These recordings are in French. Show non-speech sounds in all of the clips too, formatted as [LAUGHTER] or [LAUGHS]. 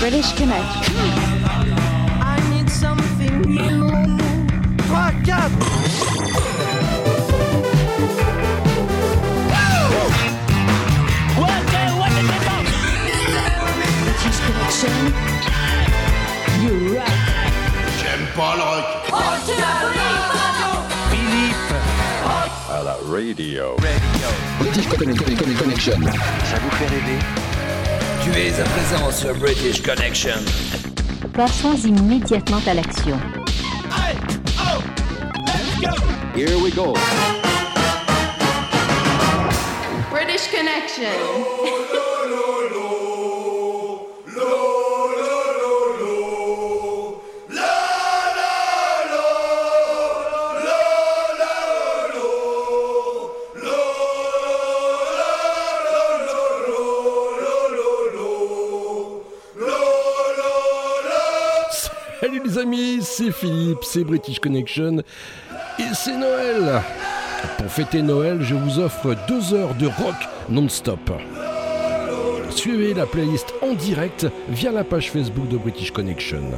British Connection. I need something new. 3, 4. British Connection. You rock. J'aime pas le rock. Radio. British Connection. Connection. Ça vous fait rêver Tu es à présent sur British Connection. Passons immédiatement à l'action. Here we go. British Connection. [LAUGHS] Philippe, c'est British Connection et c'est Noël. Pour fêter Noël, je vous offre deux heures de rock non-stop. Suivez la playlist en direct via la page Facebook de British Connection.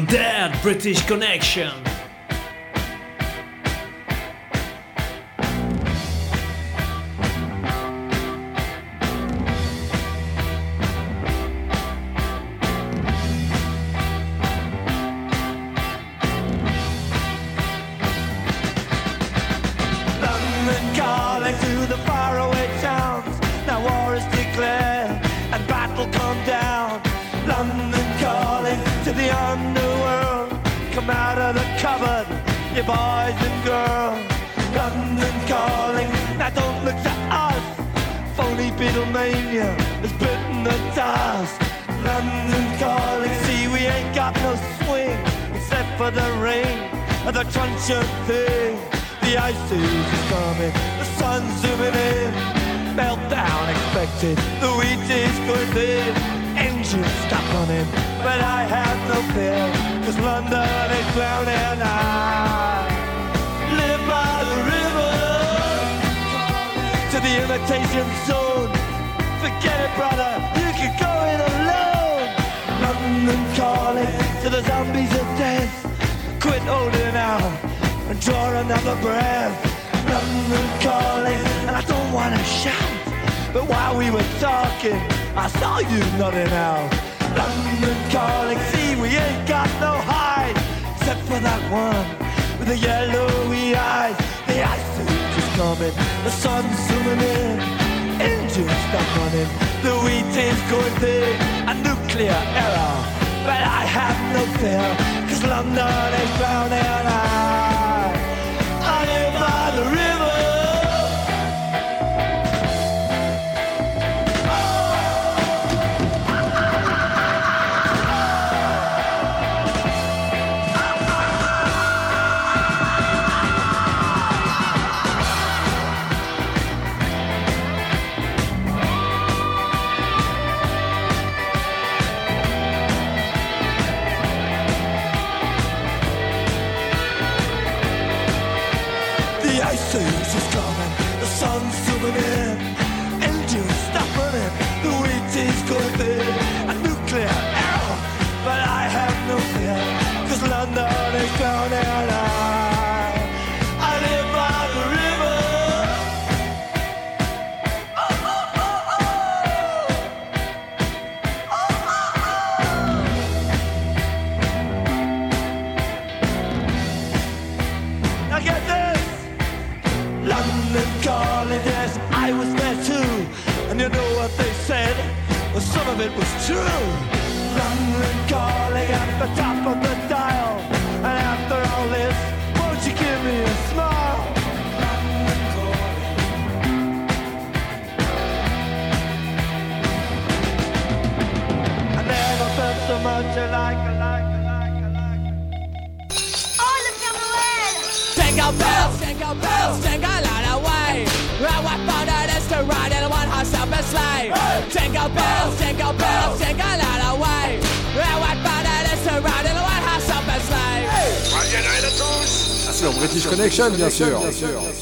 Punk No Dead British Connection. Connection,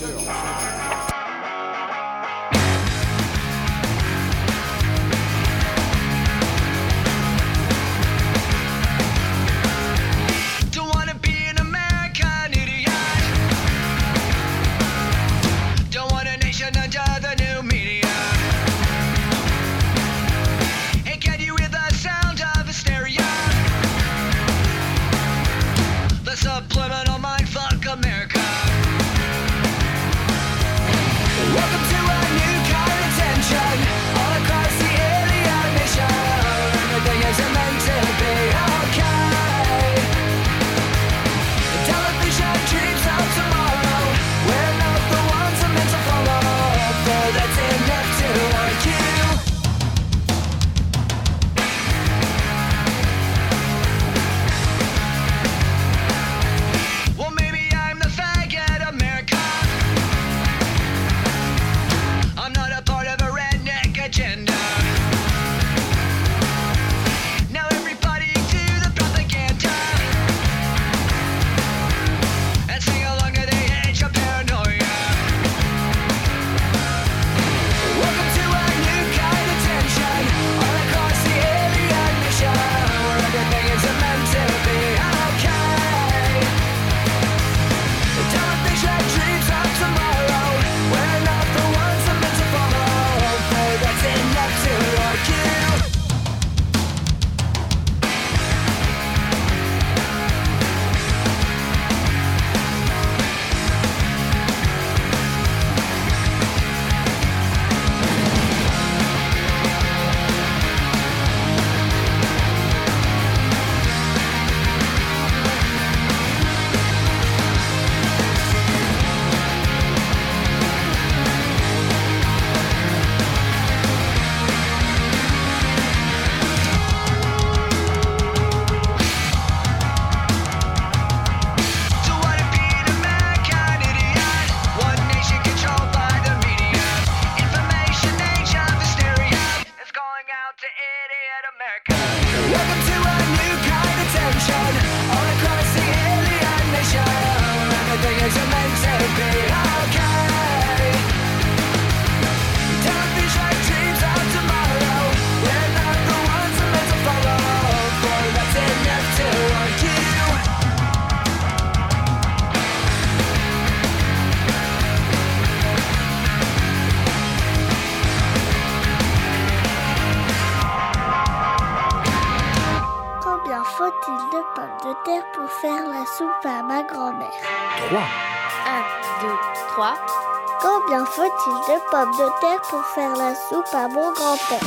de pommes de terre pour faire la soupe à mon grand-père.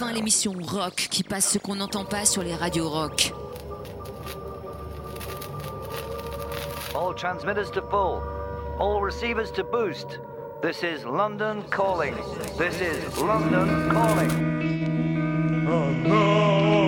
enfin l'émission rock qui passe ce qu'on n'entend pas sur les radios rock. All transmitters to full. All receivers to boost. This is London calling. This is London calling. Oh no!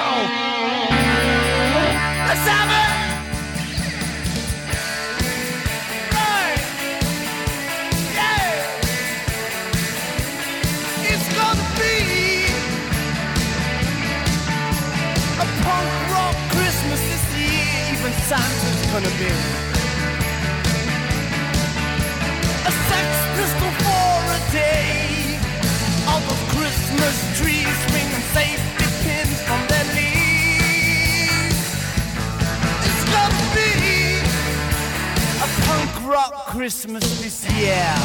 A sex pistol for a day. All Christmas trees swinging safety pins from their leaves. It's gonna be a punk rock Christmas this year.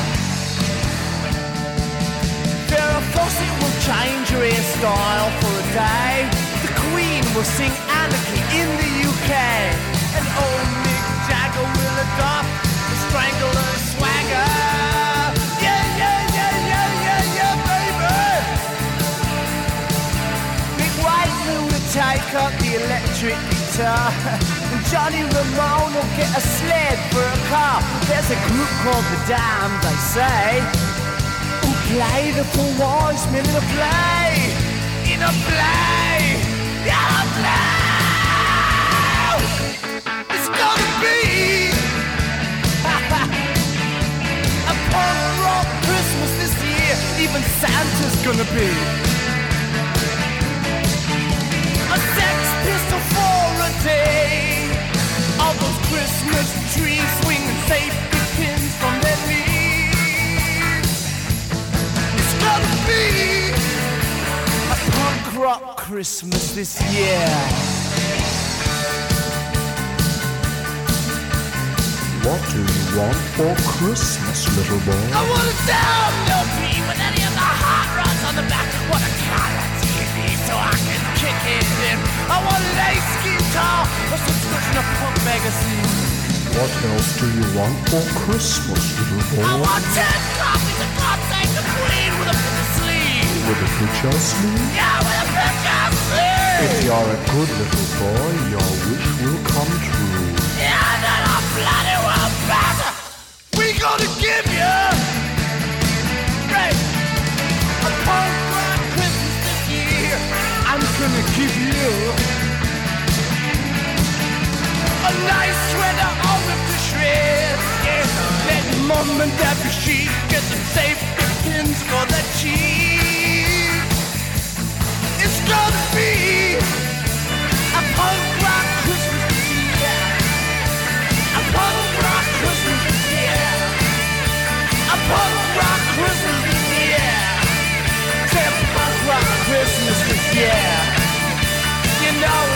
Will change her hairstyle for a day. The Queen will sing Anarchy in the UK. [LAUGHS] Johnny Ramone will get a sled for a car. There's a group called The Damned, they say. Who play the four wise men in a play, in a play, in a play. It's gonna be Even Santa's gonna be a sex pistol for a day. All those Christmas trees swinging safety pins from their leaves. It's gonna be a punk rock Christmas this year. What do you want for Christmas, little boy? I want a WP on the back. Want a color TV so I can kick it in. I want an ace guitar, a subscription to punk magazine. What else do you want for Christmas, little boy? I want ten copies of God Save the Queen with a picture sleeve. With a picture sleeve? Yeah, with a picture sleeve. If you're a good little boy, your wish will come true. Yeah, then I bloody well better. We gonna give you and dad be chic. Get some safety pins for the cheese. It's gonna be a punk rock Christmas year. A punk rock Christmas year. A punk rock Christmas year. Say a punk rock Christmas year. You know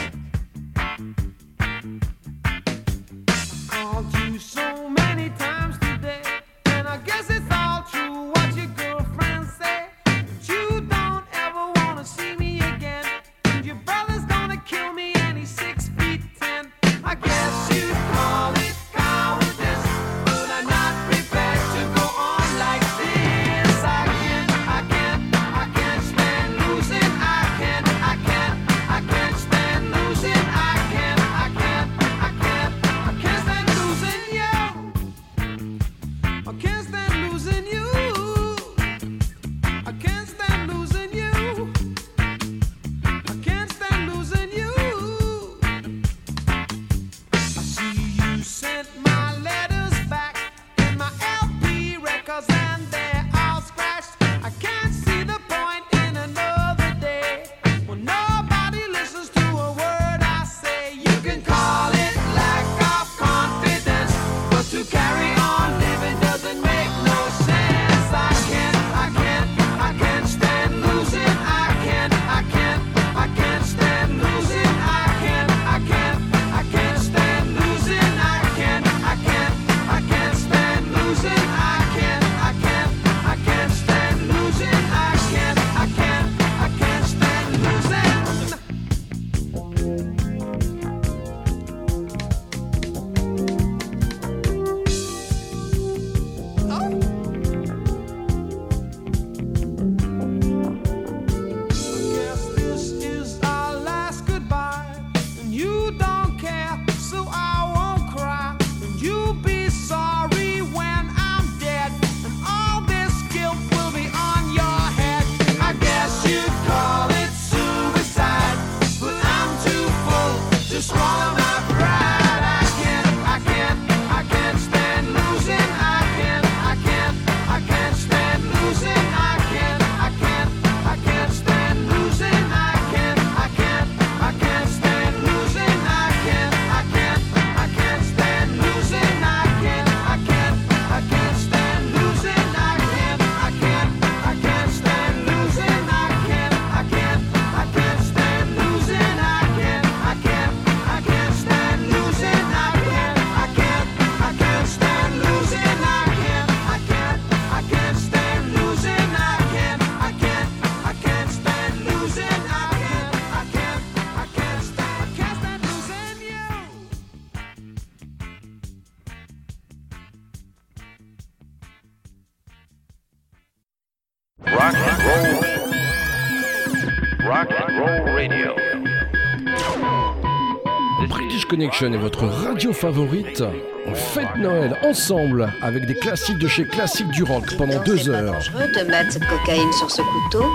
Connection votre radio favorite. On fête Noël ensemble avec des classiques de chez Classique du Rock pendant deux heures. de mettre cette cocaïne sur ce couteau.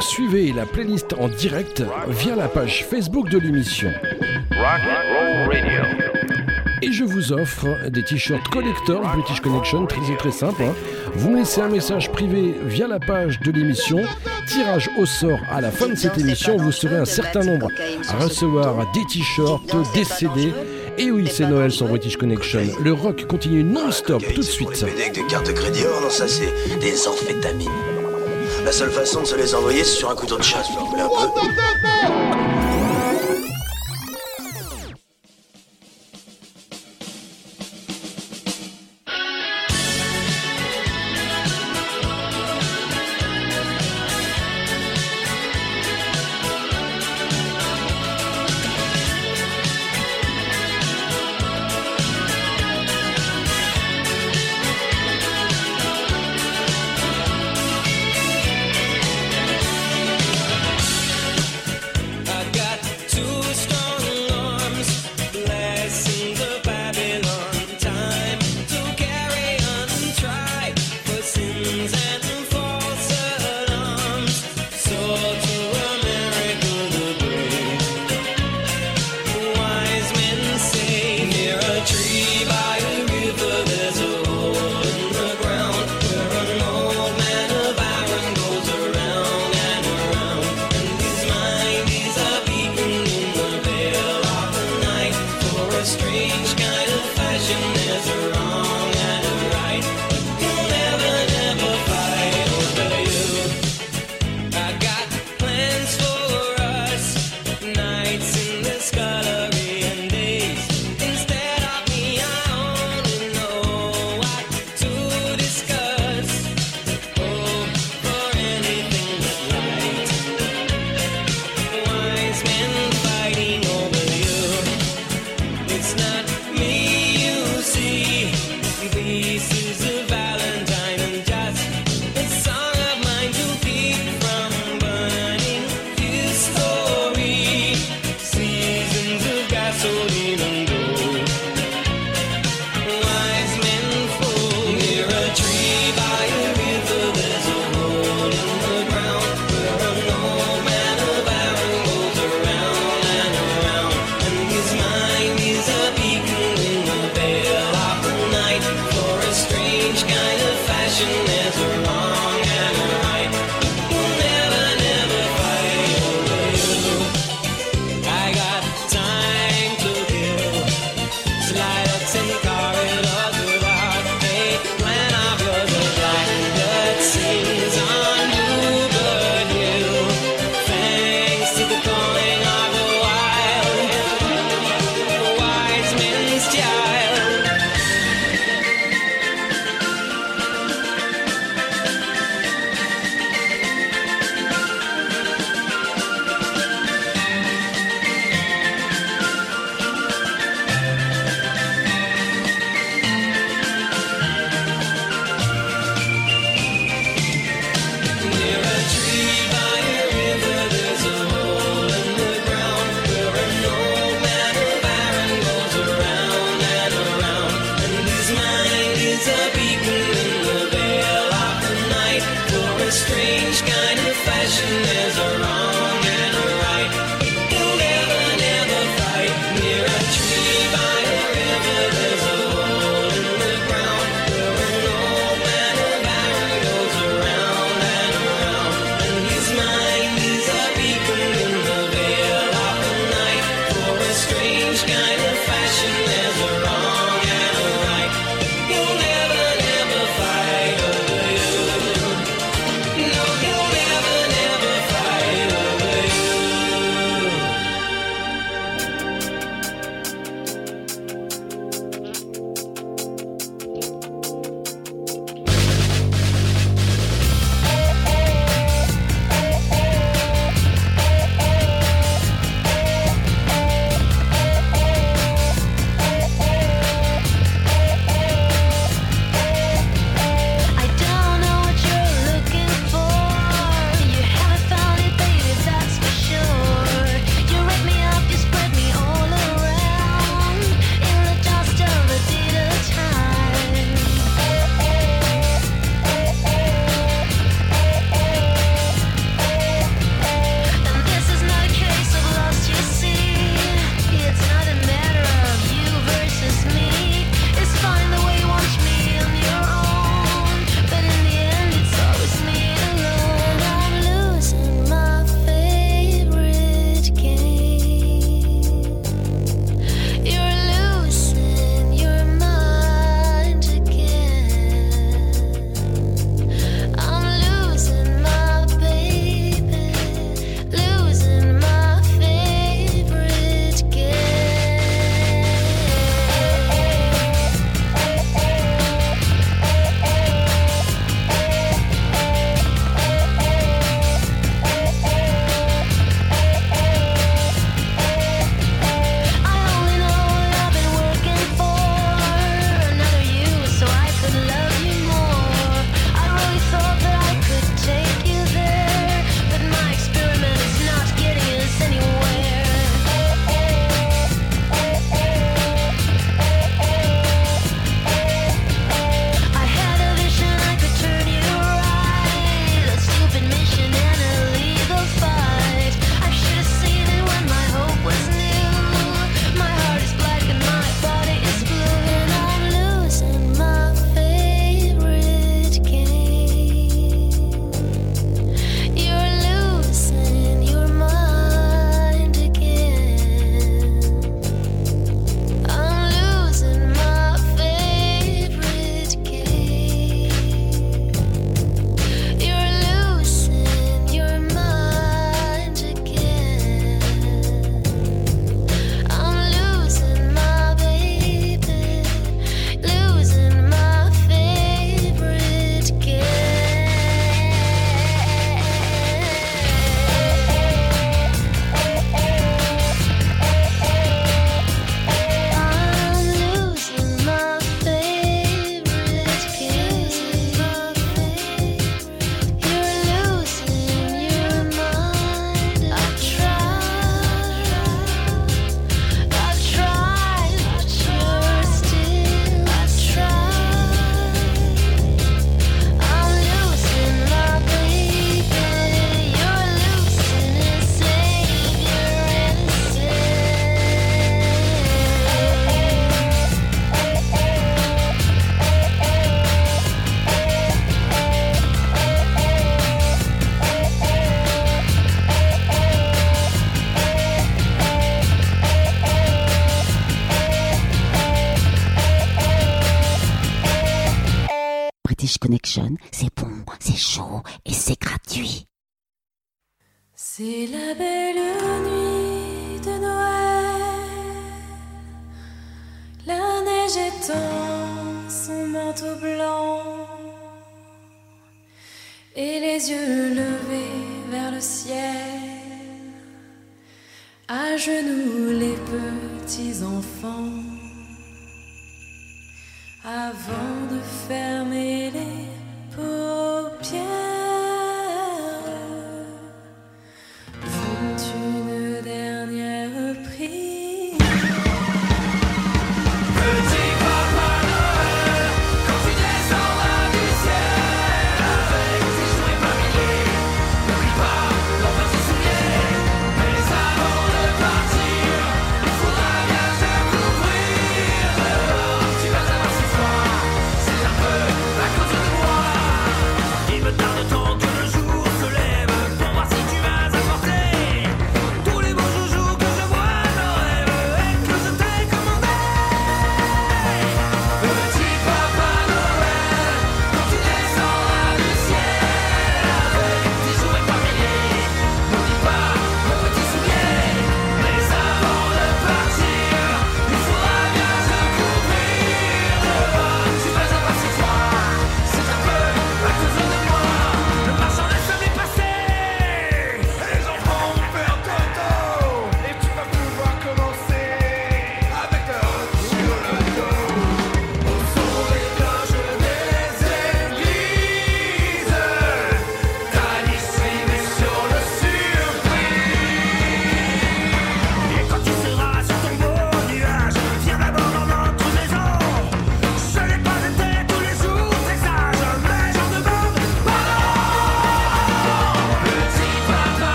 Suivez la playlist en direct via la page Facebook de l'émission. Rock Radio et je vous offre des t-shirts collector British Connection, très très simple. Hein. Vous me laissez un message privé via la page de l'émission. Tirage au sort à la fin de cette émission, vous serez un certain nombre à recevoir des t-shirts, des CD. Et oui, c'est Noël sur British Connection. Le rock continue non-stop tout de suite. Oh non, ça c'est des amphétamines. La seule façon de se les envoyer, c'est sur un couteau de chasse.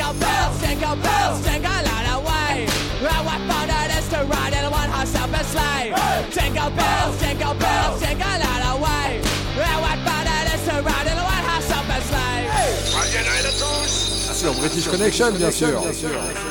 out bells, jingle bells, jingle all the way. And what fun it is to ride in one horse open sleigh. Hey! Jingle bells, jingle bells, jingle all the way. And what fun it is to ride in one horse open sleigh. Hey! Sur ah, British Connection, bien sûr. Bien sûr. Bien sûr.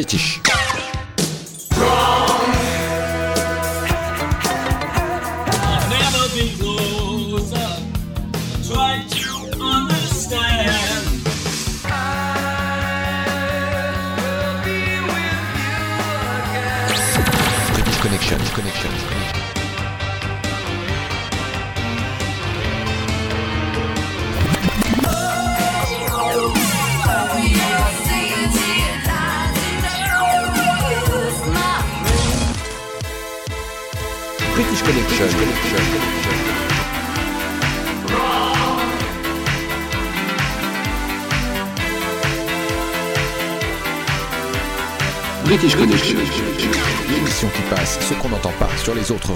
British.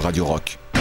Radios rock.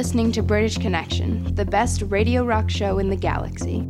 listening to British Connection, the best radio rock show in the galaxy.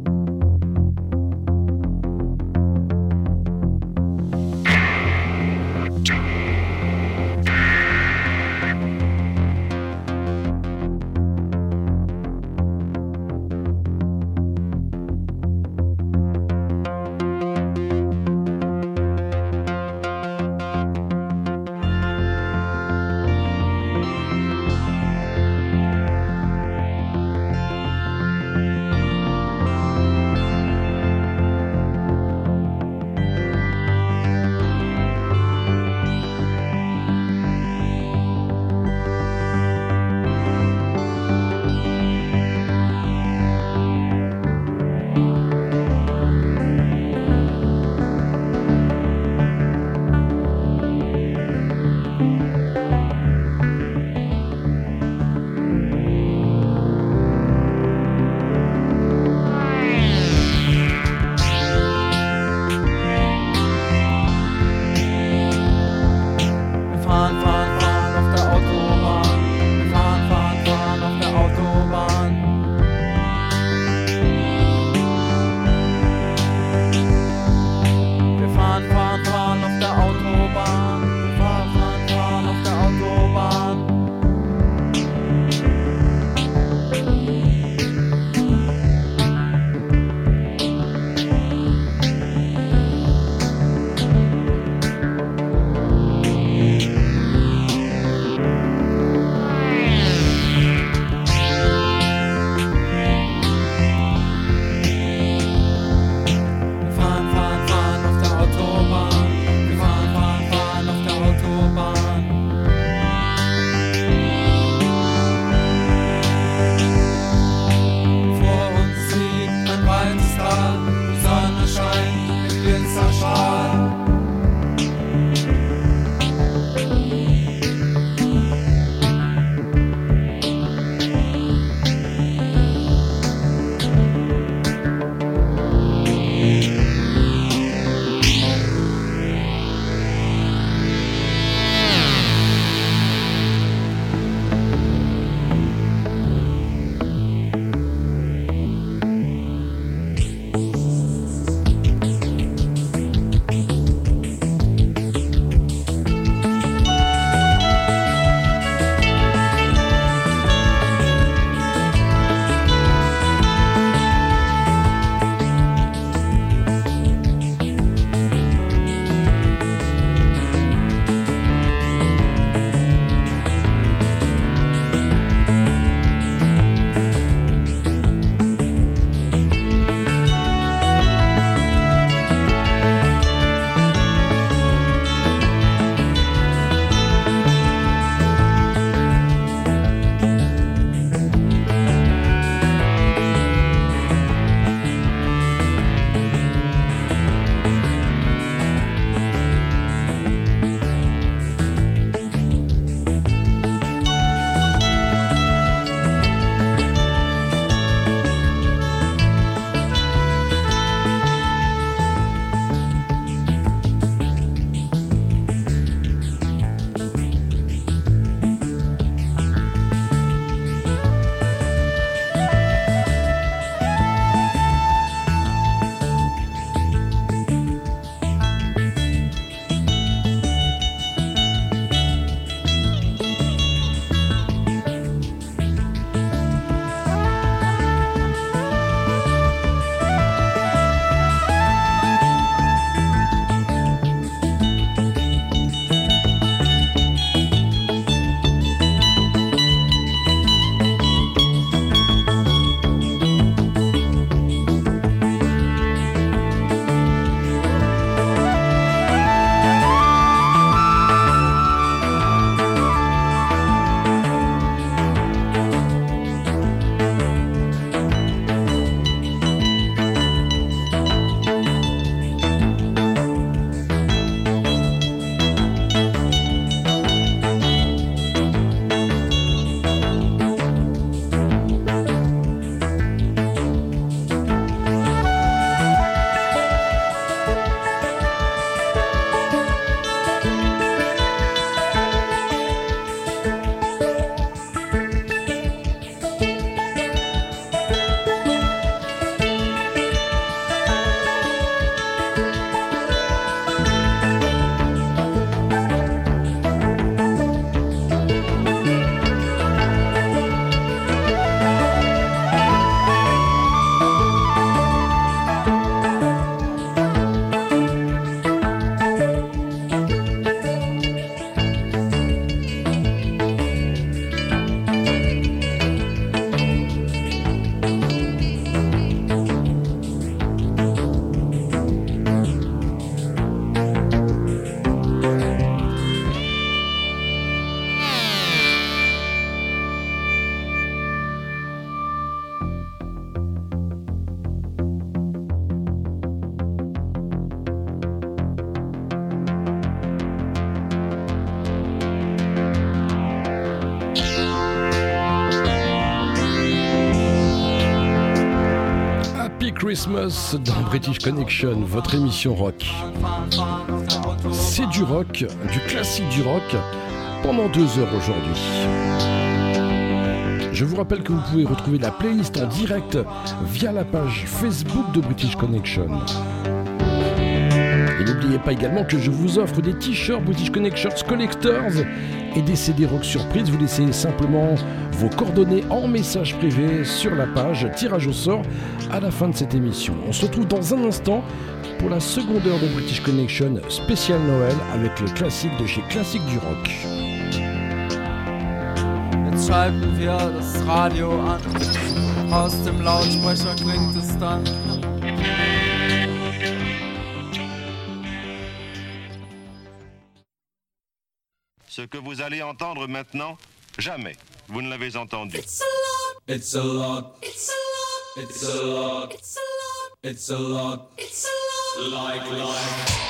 Christmas dans British Connection, votre émission rock. C'est du rock, du classique du rock, pendant deux heures aujourd'hui. Je vous rappelle que vous pouvez retrouver la playlist en direct via la page Facebook de British Connection. N'oubliez pas également que je vous offre des t-shirts British Connections Collectors et des CD rock surprise. Vous laissez simplement vos coordonnées en message privé sur la page tirage au sort à la fin de cette émission. On se retrouve dans un instant pour la seconde heure de British Connection spécial Noël avec le classique de chez Classique du Rock. Ce que vous allez entendre maintenant, jamais vous ne l'avez entendu. It's a lot. It's a lot. It's a lot. It's a lot. It's a lot. It's a lot. Like life.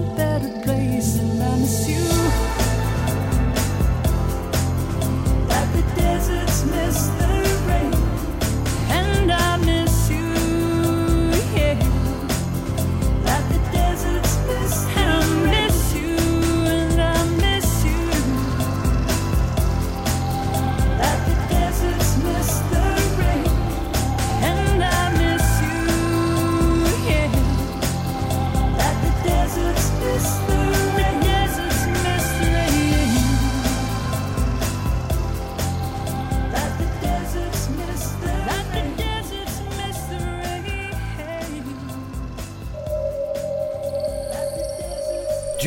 Better place, and I miss you.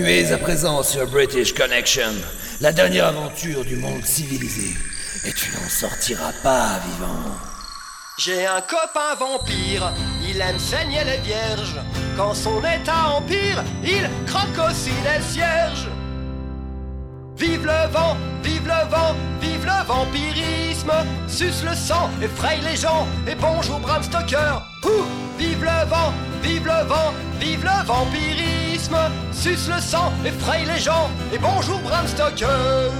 Tu es à présent sur British Connection, la dernière aventure du monde civilisé. Et tu n'en sortiras pas vivant. J'ai un copain vampire, il aime saigner les vierges. Quand son état empire, il croque aussi les cierges. Vive le vent, vive le vent, vive le vampirisme. Suce le sang, effraie les gens. Et bonjour Bram Stoker. Ouh, vive le vent, vive le vent, vive le vampirisme. Suce le sang, effraie les gens. Et bonjour Bram Stoker.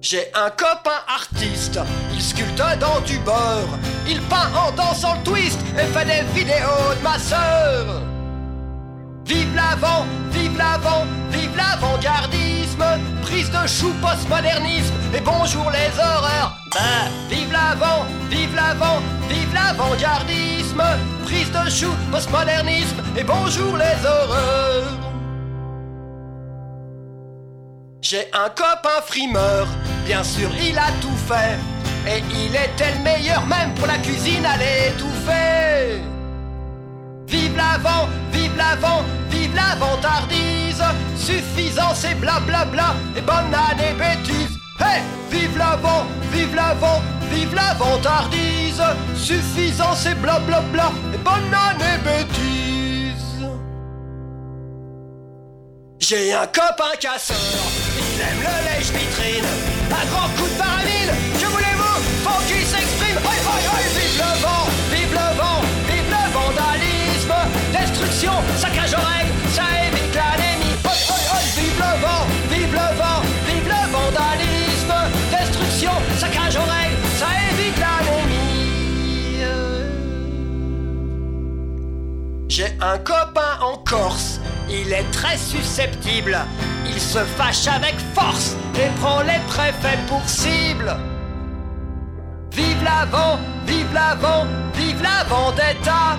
J'ai un copain artiste, il sculpte dans du beurre, il peint en dansant le twist et fait des vidéos de ma sœur. Vive l'avant, vive l'avant, vive prise de chou postmodernisme et bonjour les horreurs. Bah, vive l'avant, vive l'avant, vive l'avant-gardisme, prise de chou postmodernisme et bonjour les horreurs. J'ai un copain frimeur, bien sûr il a tout fait. Et il était le meilleur même pour la cuisine à l'étouffer. Vive l'avant, vive l'avant, vive l'avantardise. Suffisant c'est blablabla et bonne année bêtise. Hey, vive l'avant, vive l'avant, vive l'avantardise. Suffisant c'est blablabla et bonne année bêtise. J'ai un copain casseur, il aime le lèche-vitrine. Un grand coup de paramine, que voulez-vous? Faut qu'il s'exprime. Hoi, hoi, hoi, vive le vent, vive le vent, vive le vandalisme. Destruction, saccage aux J'ai un copain en Corse, il est très susceptible. Il se fâche avec force et prend les préfets pour cible. Vive l'avant, vive l'avant, vive la vendetta.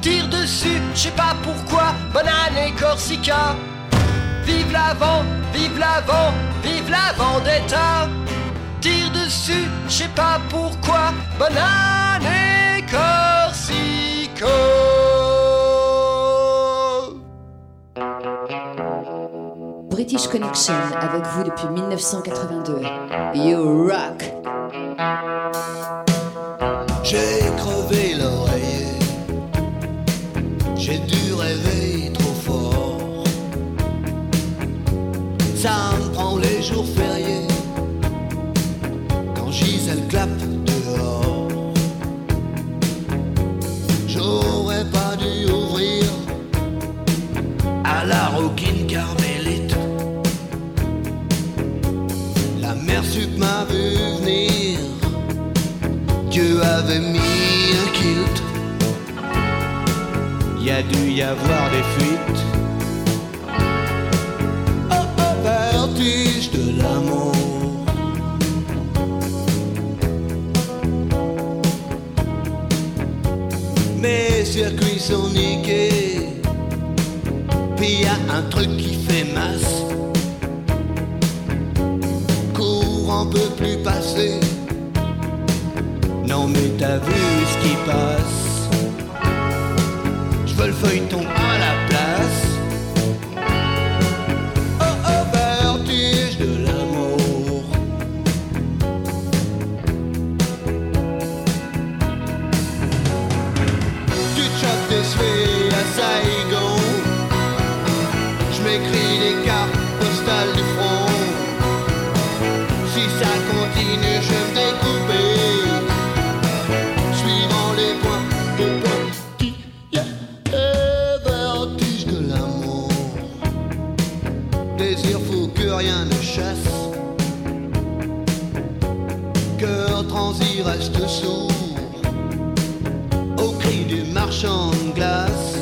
Tire dessus, je sais pas pourquoi, bonne année Corsica. Vive l'avant, vive l'avant, vive la vendetta. Tire dessus, je sais pas pourquoi, bonne année Corsica. British Connection avec vous depuis 1982. You rock! J'ai crevé l'oreiller, j'ai dû rêver trop fort. Ça me prend les jours fériés, quand Gisèle clappe dû y avoir des fuites. Oh, oh, vertige de l'amour? Mes circuits sont niqués. Puis y a un truc qui fait masse. n'en peux plus passer. Non mais t'as vu ce qui passe. Le feuilleton de glace.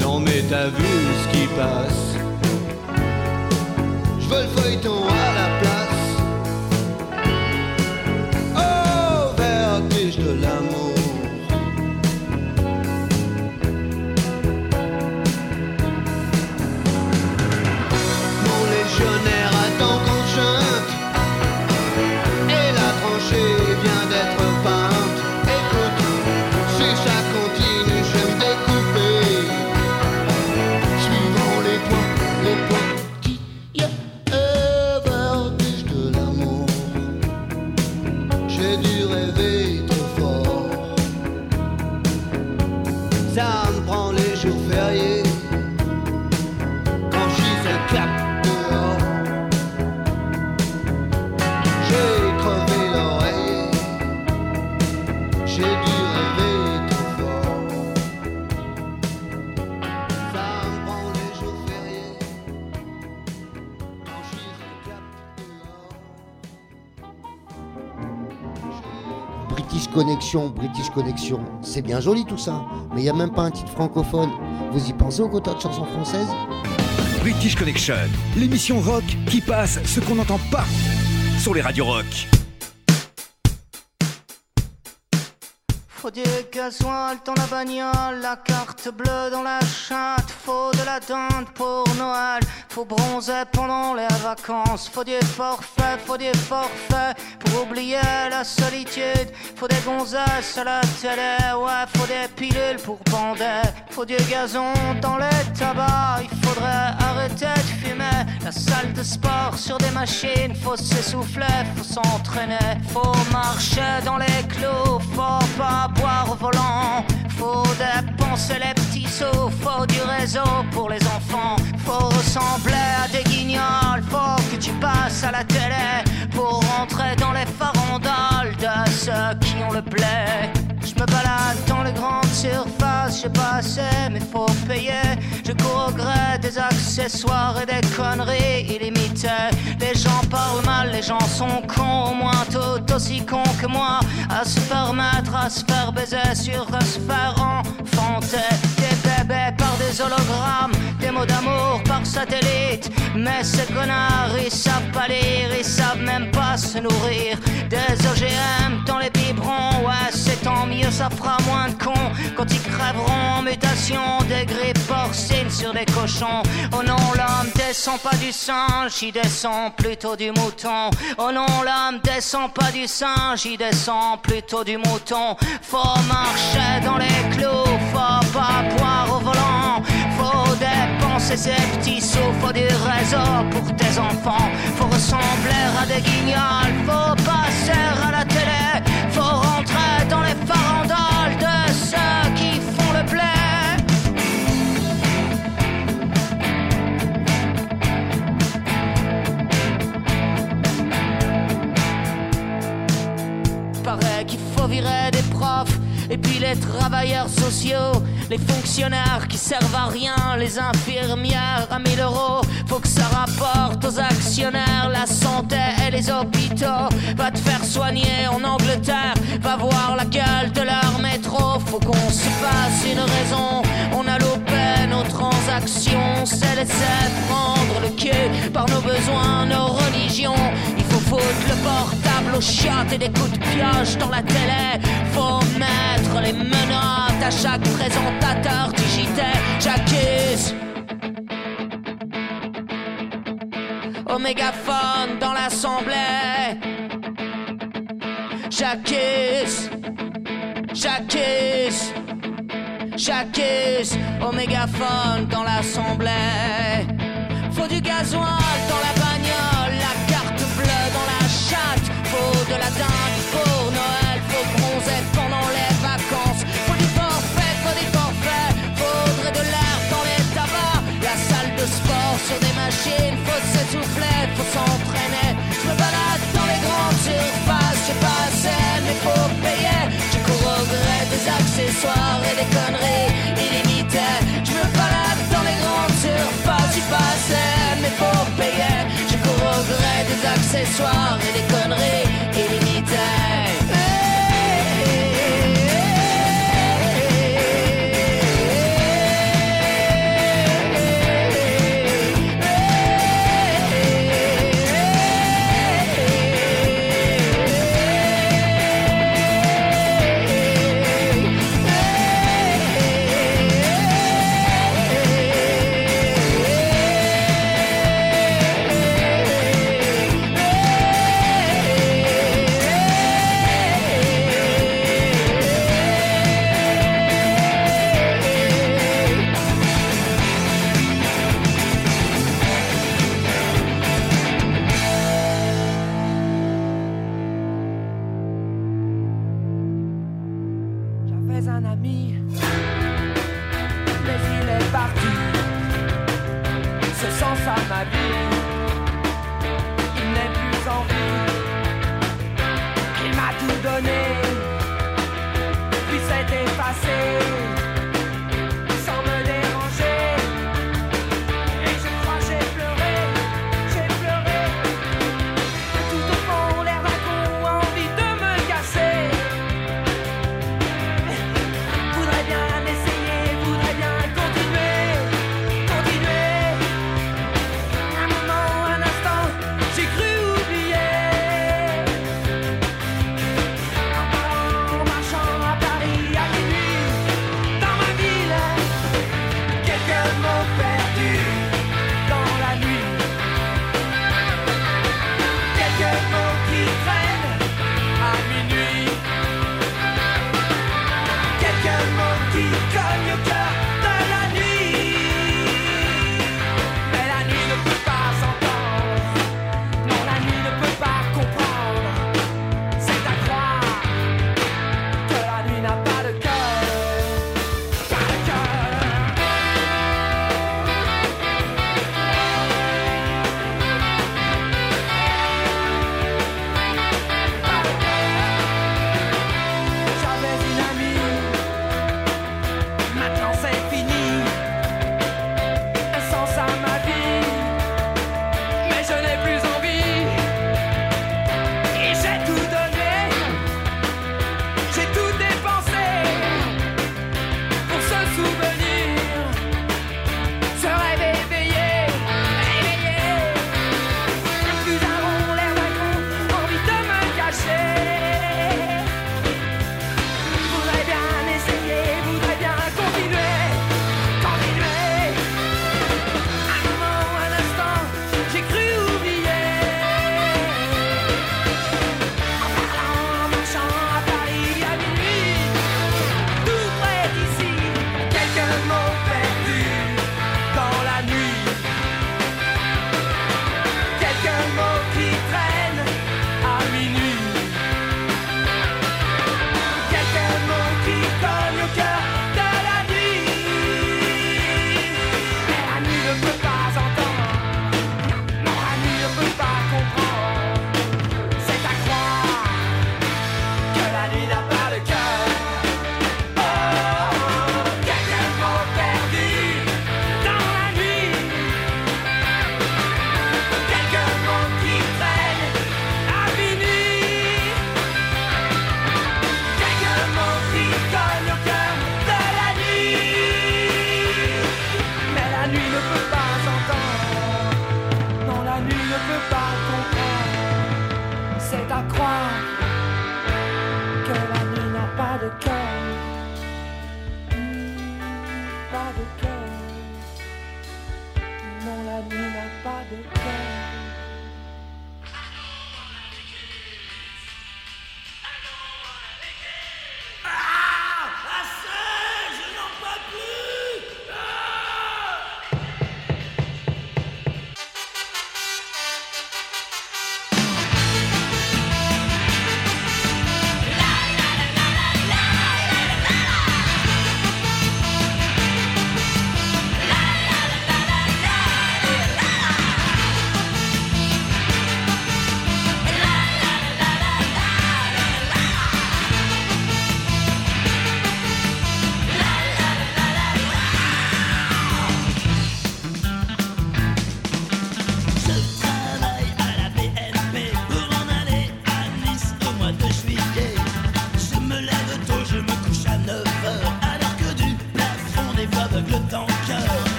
Non mais t'as vu ce qui passe. Connection, British Connection, c'est bien joli tout ça, mais il n'y a même pas un titre francophone. Vous y pensez au quota de chansons françaises? British Connection, l'émission rock qui passe ce qu'on n'entend pas sur les radios rock. Faut du gasoil dans la bagnole, la carte bleue dans la chatte, faut de la dinde pour Noël, faut bronzer pendant les vacances, faut du forfait, faut du forfait pour oublier la solitude, faut des gonzesses à la télé, ouais, faut des pilules pour bander, faut du gazon dans les tabacs, il faudrait arrêter de fumer, la salle de sport sur des machines, faut s'essouffler, faut s'entraîner, faut marcher dans les clous, faut pas boire au volant, faut dépenser les petits sous, faut du réseau pour les enfants, faut ressembler à des guignols, faut que tu passes à la télé pour rentrer dans les farandoles de ceux qui ont le blé. Je me balade dans les grandes surfaces, j'ai pas assez, mais faut payer. Je cours des accessoires et des conneries illimitées. Les gens parlent mal, les gens sont cons, au moins tout aussi cons que moi. À se faire mettre, à se faire baiser, sur se faire enfanter. Des bébés des hologrammes, des mots d'amour par satellite. Mais ces connards, ils savent pas lire, ils savent même pas se nourrir. Des OGM dans les biberons, ouais, c'est tant mieux, ça fera moins de cons quand ils crèveront en mutation. Des grippes porcines sur des cochons. Oh non, l'homme descend pas du singe, il descend plutôt du mouton. Oh non, l'homme descend pas du singe, il descend plutôt du mouton. Faut marcher dans les clous, faut pas boire au volant. Dépenser ses petits sous, faut du réseau pour tes enfants. Faut ressembler à des guignols, faut passer à la télé. Faut rentrer dans les farandoles de ceux qui font le blé. Paraît qu'il faut virer et puis les travailleurs sociaux, les fonctionnaires qui servent à rien, les infirmières à 1000 euros. Faut que ça rapporte aux actionnaires la santé et les hôpitaux. Va te faire soigner en Angleterre, va voir la gueule de leur métro. Faut qu'on se fasse une raison. On a loupé nos transactions, s'est laissé prendre le cul par nos besoins, nos religions. Il faut foutre le portable aux chiottes et des coups de pioche dans la télé. Faut mettre les menottes à chaque présentateur digité. J'accuse. au mégaphone dans l'assemblée. J'accuse, j'accuse, j'accuse au mégaphone dans l'assemblée. Faut du gasoil dans la bagnole, la carte bleue dans la chatte. Faut de la dinde pour Noël, faut bronzer pendant les vacances. Faut du forfait, faut des forfaits, faudrait de l'air dans les tabacs. La salle de sport sur des machines, faut s'essouffler, faut s'entraîner. Je me balade dans les grandes surfaces, j'ai pas assez, mais des accessoires et des conneries illimitées. Je me balade dans les grandes surfaces, j'ai pas assez, mais faut payer. Je cours au des accessoires et des conneries passei.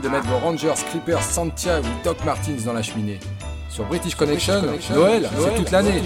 de mettre vos Rangers, Clippers, Santia ou Doc Martins dans la cheminée. Sur British Connection, Noël, toute l'année.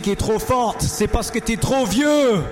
musique est trop forte, c'est parce que t'es trop vieux.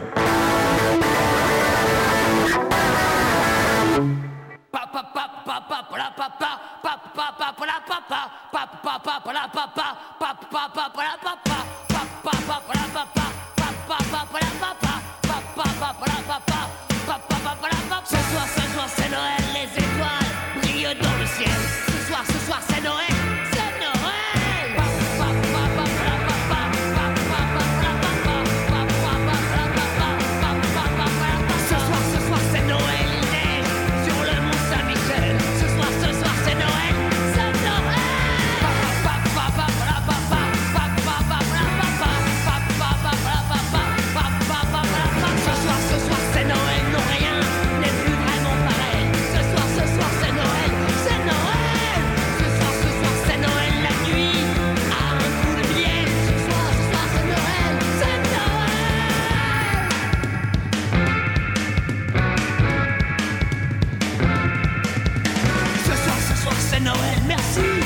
know it messy.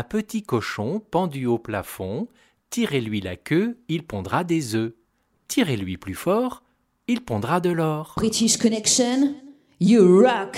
un petit cochon pendu au plafond, tirez-lui la queue, il pondra des œufs. Tirez-lui plus fort, il pondra de l'or. British Connection, you rock!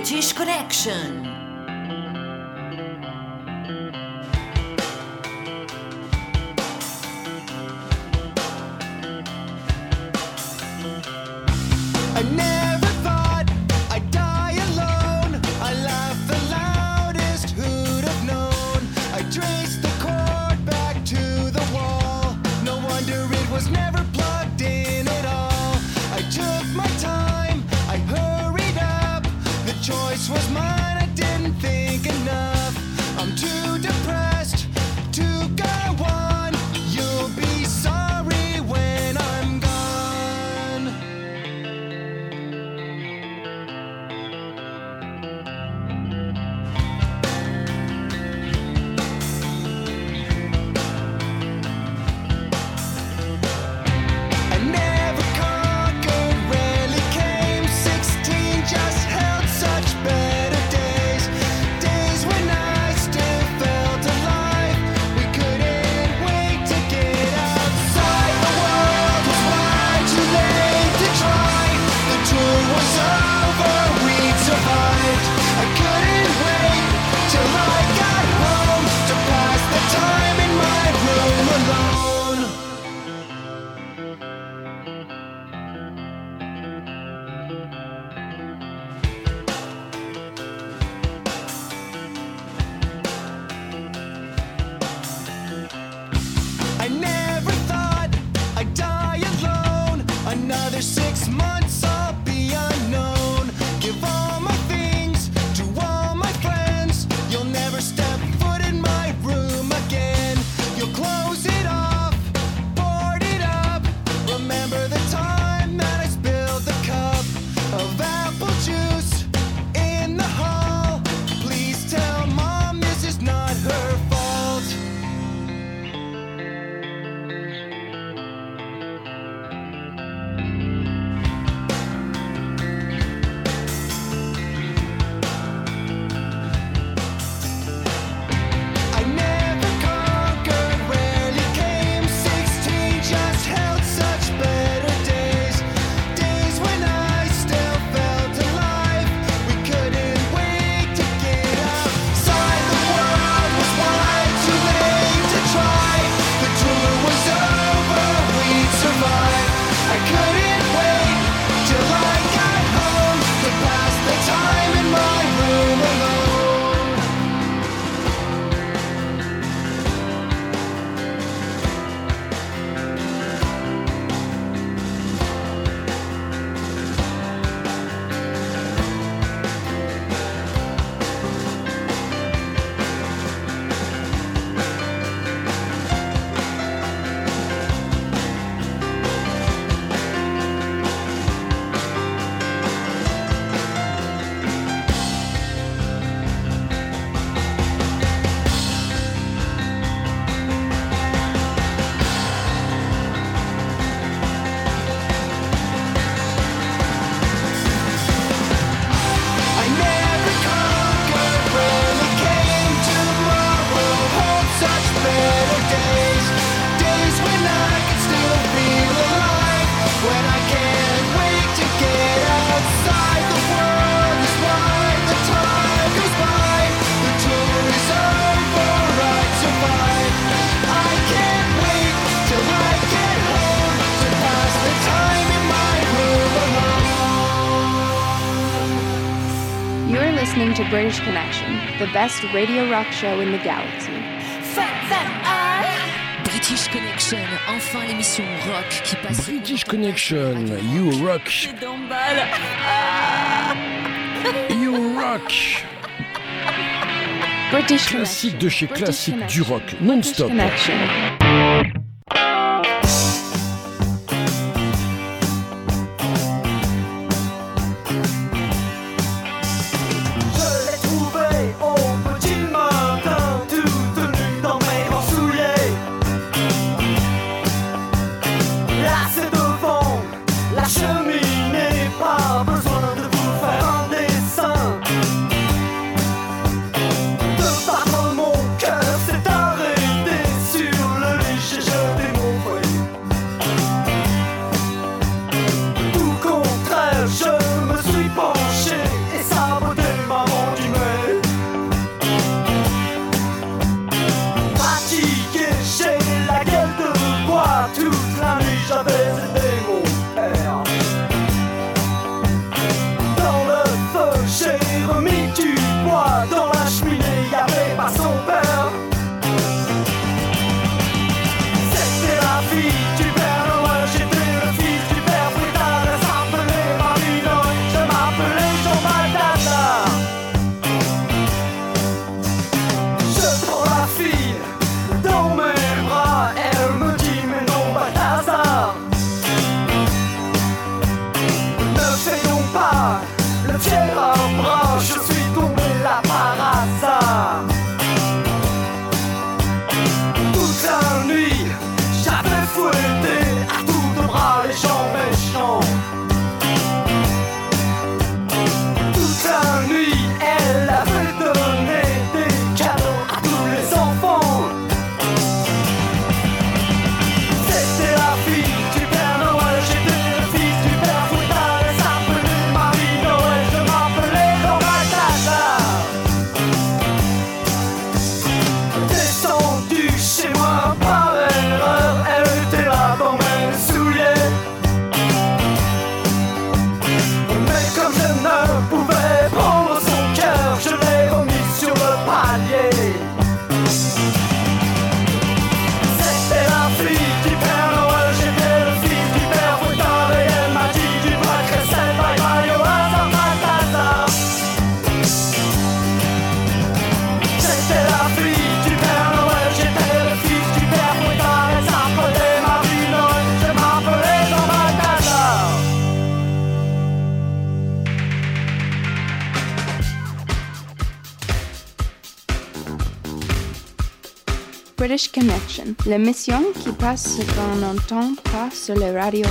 British Connection. British Connection, the best radio rock show in the galaxy. British Connection, enfin l'émission rock qui passe. British Connection, You Rock. You Rock. British classique de chez British classique du rock, non-stop. l'émission qui passe ce qu'on n'entend pas sur les radios.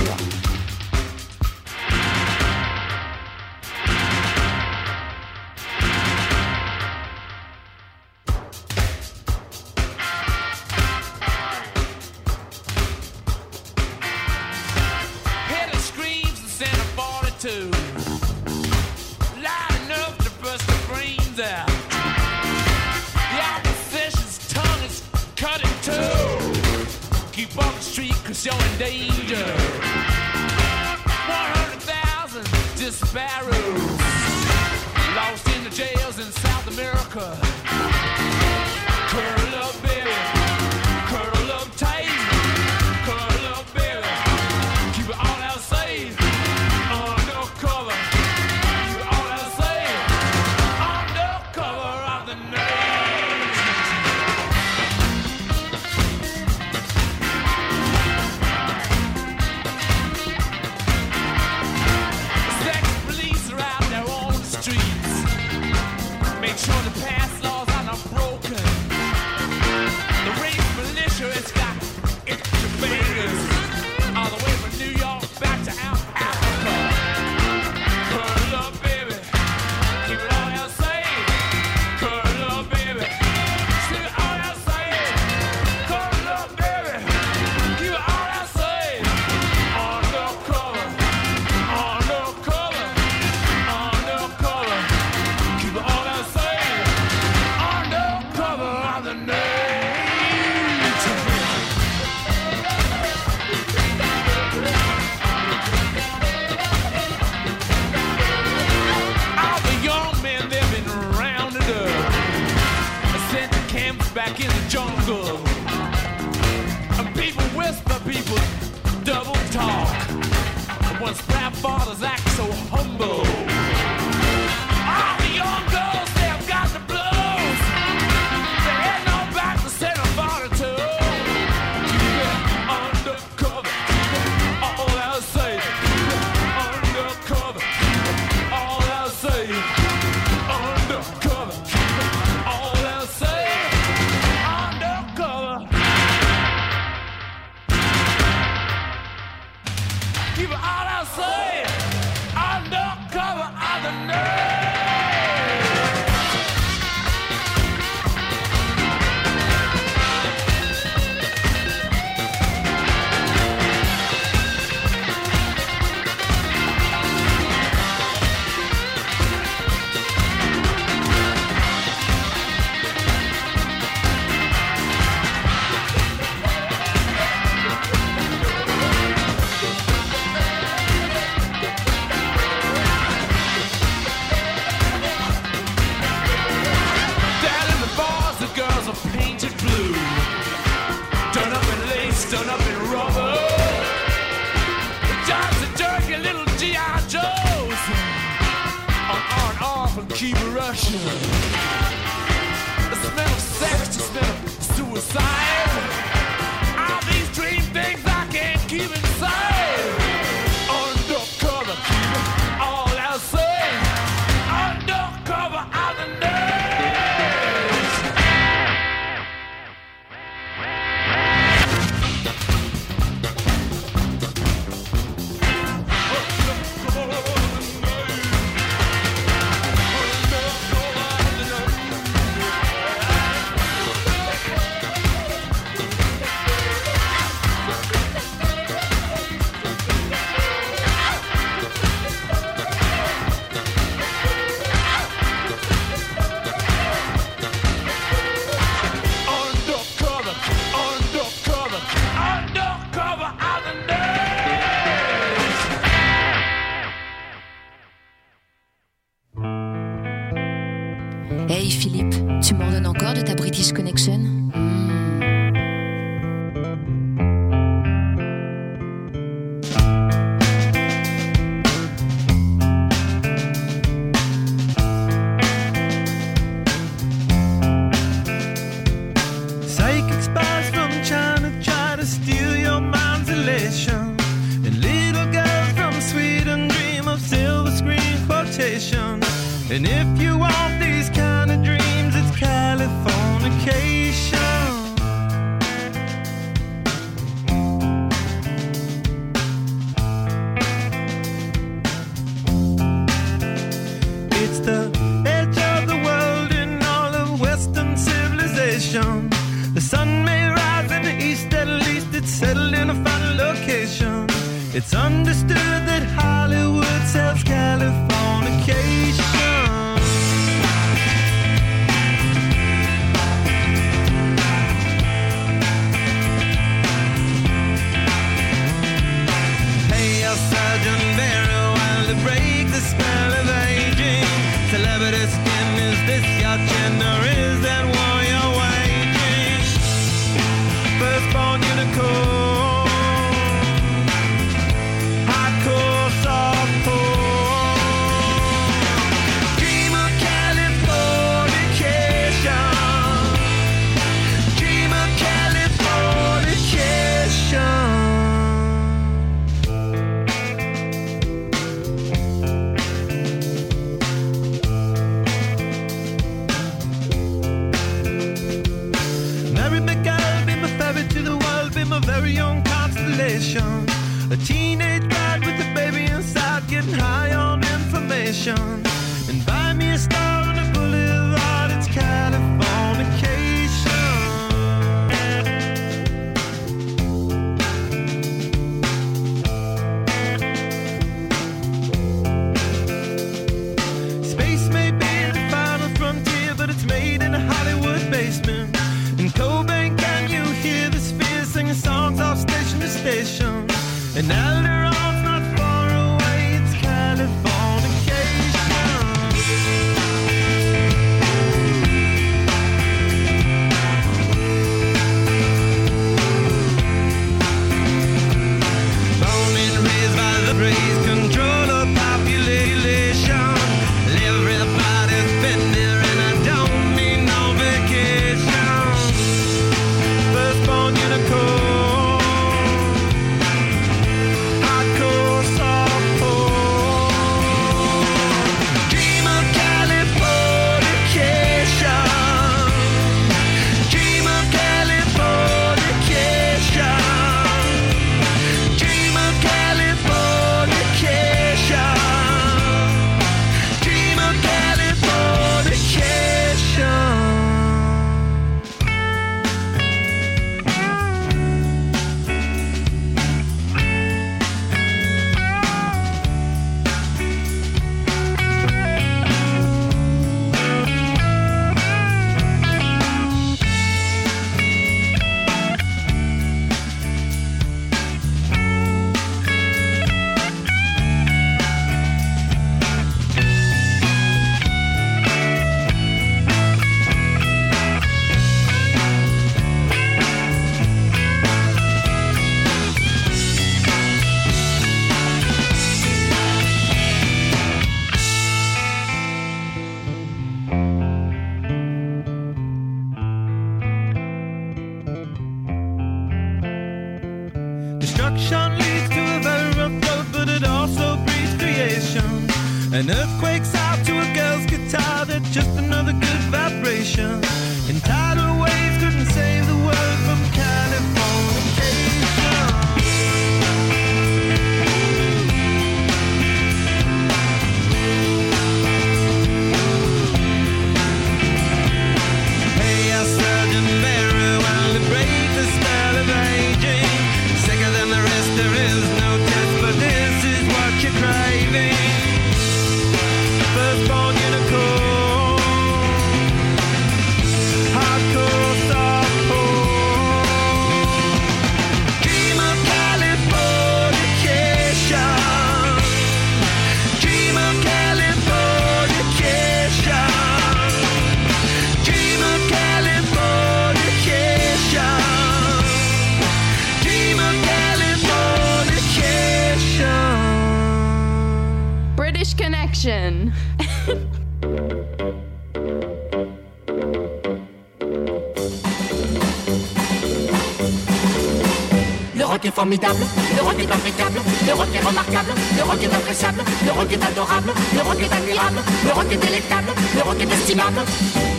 Le rock est formidable, le rock est impeccable, le rock est remarquable, le rock est appréciable, le rock est adorable, le rock est admirable, le rock est délectable, le rock est estimable.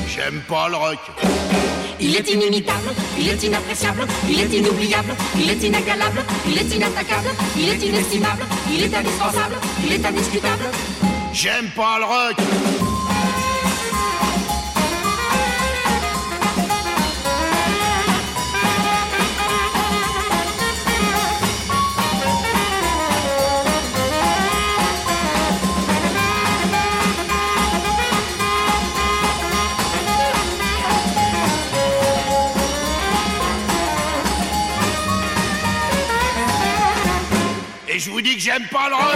J'aime pas le rock. Il est inimitable, il est inappréciable, il est inoubliable, il est inégalable, il est inattaquable, il est inestimable, il est indispensable, il est indiscutable. J'aime pas le rock. J'aime pas le rock.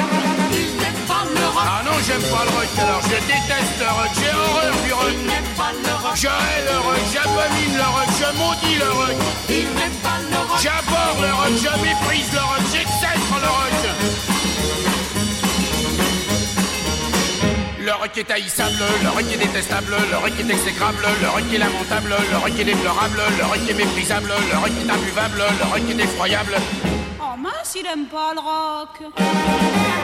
Ah non, j'aime pas le rock, alors je déteste le rock, j'ai horreur du rock. Il n'aime pas le rock. Je hais le rock, j'abomine le rock, je maudis le rock. Il n'aime pas le rock. J'aborde le rock, je méprise le rock, j'exècre le rock. Le rock est haïssable, le rock est détestable, le rock est exécrable, le rock est lamentable, le rock est déplorable, le rock est méprisable, le rock est imbuvable, le rock est effroyable. Oh mince, il aime pas le rock.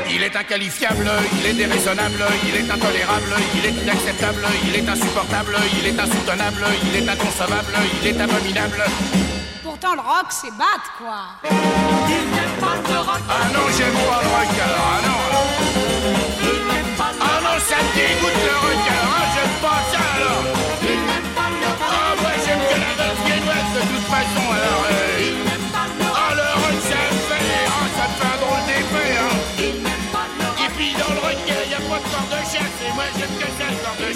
Il est inqualifiable, il est déraisonnable, il est intolérable, il est inacceptable, il est insupportable, il est insoutenable, il est inconcevable, il est abominable. Pourtant, le rock, c'est battre, quoi. Il n'aime pas le rock. Ah non, j'aime pas le rock alors, ah non. Il n'aime pas le Ah non, ça me dégoûte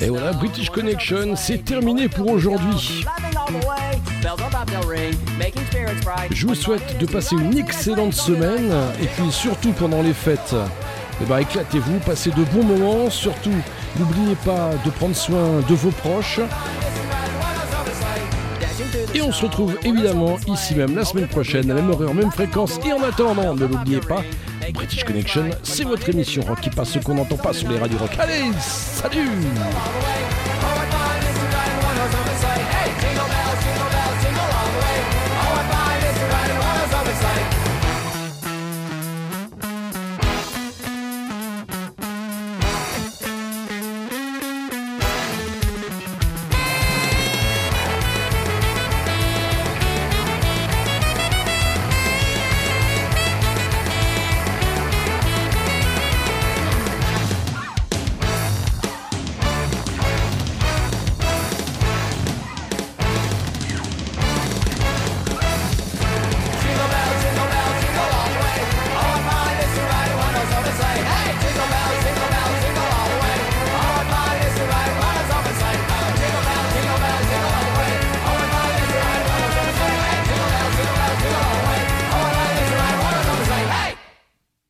Et voilà, British Connection, c'est terminé pour aujourd'hui. Je vous souhaite de passer une excellente semaine et puis surtout pendant les fêtes, eh ben, éclatez-vous, passez de bons moments. Surtout, n'oubliez pas de prendre soin de vos proches. Et on se retrouve évidemment ici même la semaine prochaine, à même horaire, même fréquence. Et en attendant, ne l'oubliez pas, British Connection, c'est votre émission rock qui passe ce qu'on n'entend pas sur les radios rock. Allez, salut.